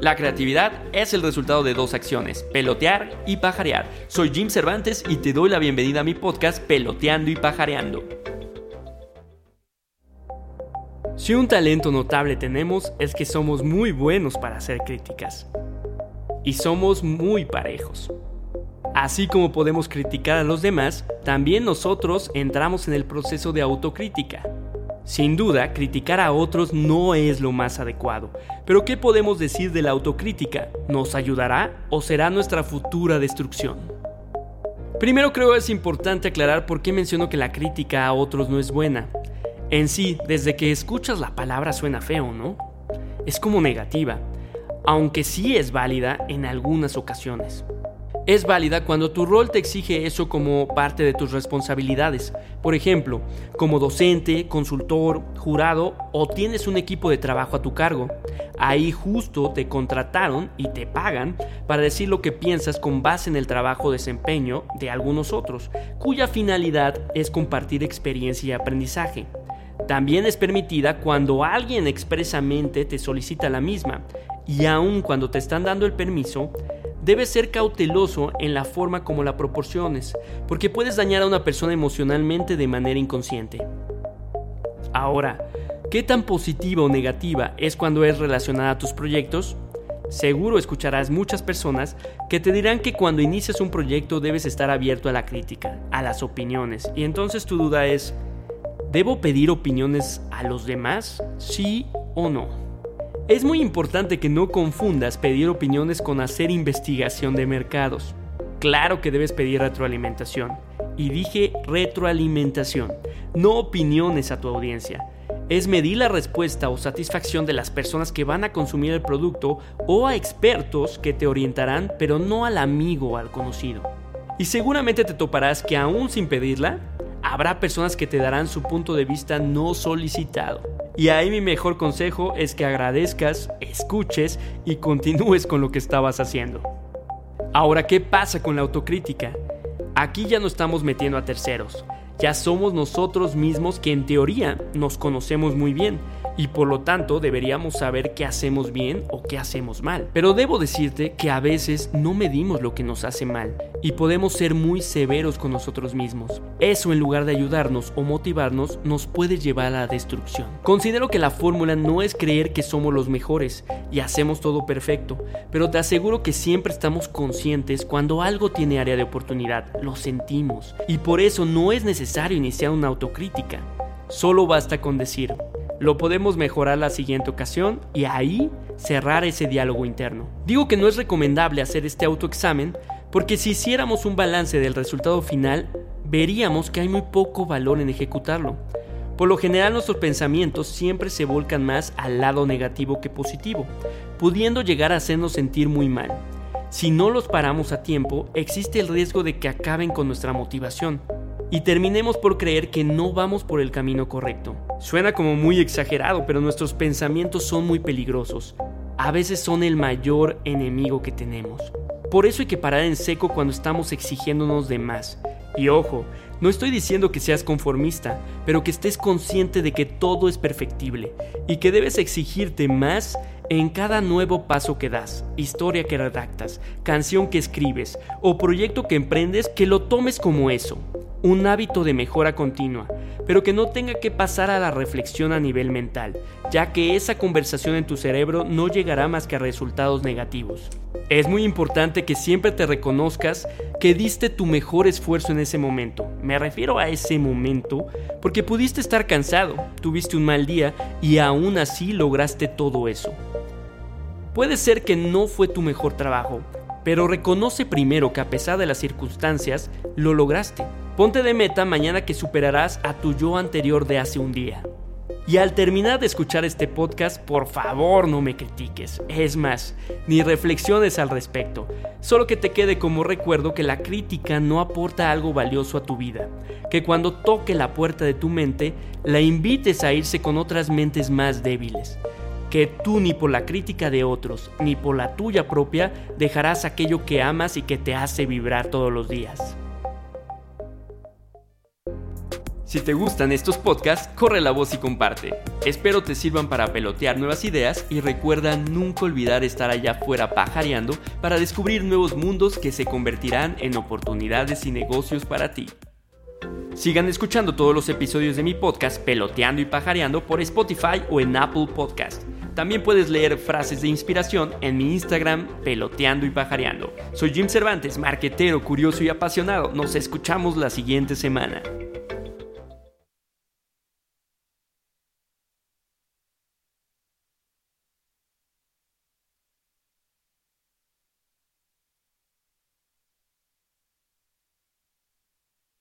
La creatividad es el resultado de dos acciones, pelotear y pajarear. Soy Jim Cervantes y te doy la bienvenida a mi podcast Peloteando y Pajareando. Si un talento notable tenemos es que somos muy buenos para hacer críticas. Y somos muy parejos. Así como podemos criticar a los demás, también nosotros entramos en el proceso de autocrítica. Sin duda, criticar a otros no es lo más adecuado, pero ¿qué podemos decir de la autocrítica? ¿Nos ayudará o será nuestra futura destrucción? Primero creo es importante aclarar por qué menciono que la crítica a otros no es buena. En sí, desde que escuchas la palabra suena feo, ¿no? Es como negativa, aunque sí es válida en algunas ocasiones es válida cuando tu rol te exige eso como parte de tus responsabilidades. Por ejemplo, como docente, consultor, jurado o tienes un equipo de trabajo a tu cargo. Ahí justo te contrataron y te pagan para decir lo que piensas con base en el trabajo desempeño de algunos otros, cuya finalidad es compartir experiencia y aprendizaje. También es permitida cuando alguien expresamente te solicita la misma y aun cuando te están dando el permiso, Debes ser cauteloso en la forma como la proporciones, porque puedes dañar a una persona emocionalmente de manera inconsciente. Ahora, ¿qué tan positiva o negativa es cuando es relacionada a tus proyectos? Seguro escucharás muchas personas que te dirán que cuando inicias un proyecto debes estar abierto a la crítica, a las opiniones, y entonces tu duda es, ¿debo pedir opiniones a los demás? ¿Sí o no? Es muy importante que no confundas pedir opiniones con hacer investigación de mercados. Claro que debes pedir retroalimentación. Y dije retroalimentación, no opiniones a tu audiencia. Es medir la respuesta o satisfacción de las personas que van a consumir el producto o a expertos que te orientarán, pero no al amigo o al conocido. Y seguramente te toparás que aún sin pedirla, habrá personas que te darán su punto de vista no solicitado. Y ahí mi mejor consejo es que agradezcas, escuches y continúes con lo que estabas haciendo. Ahora, ¿qué pasa con la autocrítica? Aquí ya no estamos metiendo a terceros. Ya somos nosotros mismos que en teoría nos conocemos muy bien y por lo tanto deberíamos saber qué hacemos bien o qué hacemos mal. Pero debo decirte que a veces no medimos lo que nos hace mal y podemos ser muy severos con nosotros mismos. Eso en lugar de ayudarnos o motivarnos nos puede llevar a la destrucción. Considero que la fórmula no es creer que somos los mejores y hacemos todo perfecto, pero te aseguro que siempre estamos conscientes cuando algo tiene área de oportunidad, lo sentimos y por eso no es necesario iniciar una autocrítica. Solo basta con decir, lo podemos mejorar la siguiente ocasión y ahí cerrar ese diálogo interno. Digo que no es recomendable hacer este autoexamen porque si hiciéramos un balance del resultado final, veríamos que hay muy poco valor en ejecutarlo. Por lo general nuestros pensamientos siempre se volcan más al lado negativo que positivo, pudiendo llegar a hacernos sentir muy mal. Si no los paramos a tiempo, existe el riesgo de que acaben con nuestra motivación y terminemos por creer que no vamos por el camino correcto. Suena como muy exagerado, pero nuestros pensamientos son muy peligrosos. A veces son el mayor enemigo que tenemos. Por eso hay que parar en seco cuando estamos exigiéndonos de más. Y ojo, no estoy diciendo que seas conformista, pero que estés consciente de que todo es perfectible y que debes exigirte más en cada nuevo paso que das, historia que redactas, canción que escribes o proyecto que emprendes, que lo tomes como eso, un hábito de mejora continua, pero que no tenga que pasar a la reflexión a nivel mental, ya que esa conversación en tu cerebro no llegará más que a resultados negativos. Es muy importante que siempre te reconozcas que diste tu mejor esfuerzo en ese momento. Me refiero a ese momento porque pudiste estar cansado, tuviste un mal día y aún así lograste todo eso. Puede ser que no fue tu mejor trabajo, pero reconoce primero que a pesar de las circunstancias, lo lograste. Ponte de meta mañana que superarás a tu yo anterior de hace un día. Y al terminar de escuchar este podcast, por favor no me critiques. Es más, ni reflexiones al respecto. Solo que te quede como recuerdo que la crítica no aporta algo valioso a tu vida. Que cuando toque la puerta de tu mente, la invites a irse con otras mentes más débiles. Que tú ni por la crítica de otros, ni por la tuya propia, dejarás aquello que amas y que te hace vibrar todos los días. Si te gustan estos podcasts, corre la voz y comparte. Espero te sirvan para pelotear nuevas ideas y recuerda nunca olvidar estar allá afuera pajareando para descubrir nuevos mundos que se convertirán en oportunidades y negocios para ti. Sigan escuchando todos los episodios de mi podcast Peloteando y Pajareando por Spotify o en Apple Podcast. También puedes leer frases de inspiración en mi Instagram Peloteando y Pajareando. Soy Jim Cervantes, marquetero, curioso y apasionado. Nos escuchamos la siguiente semana.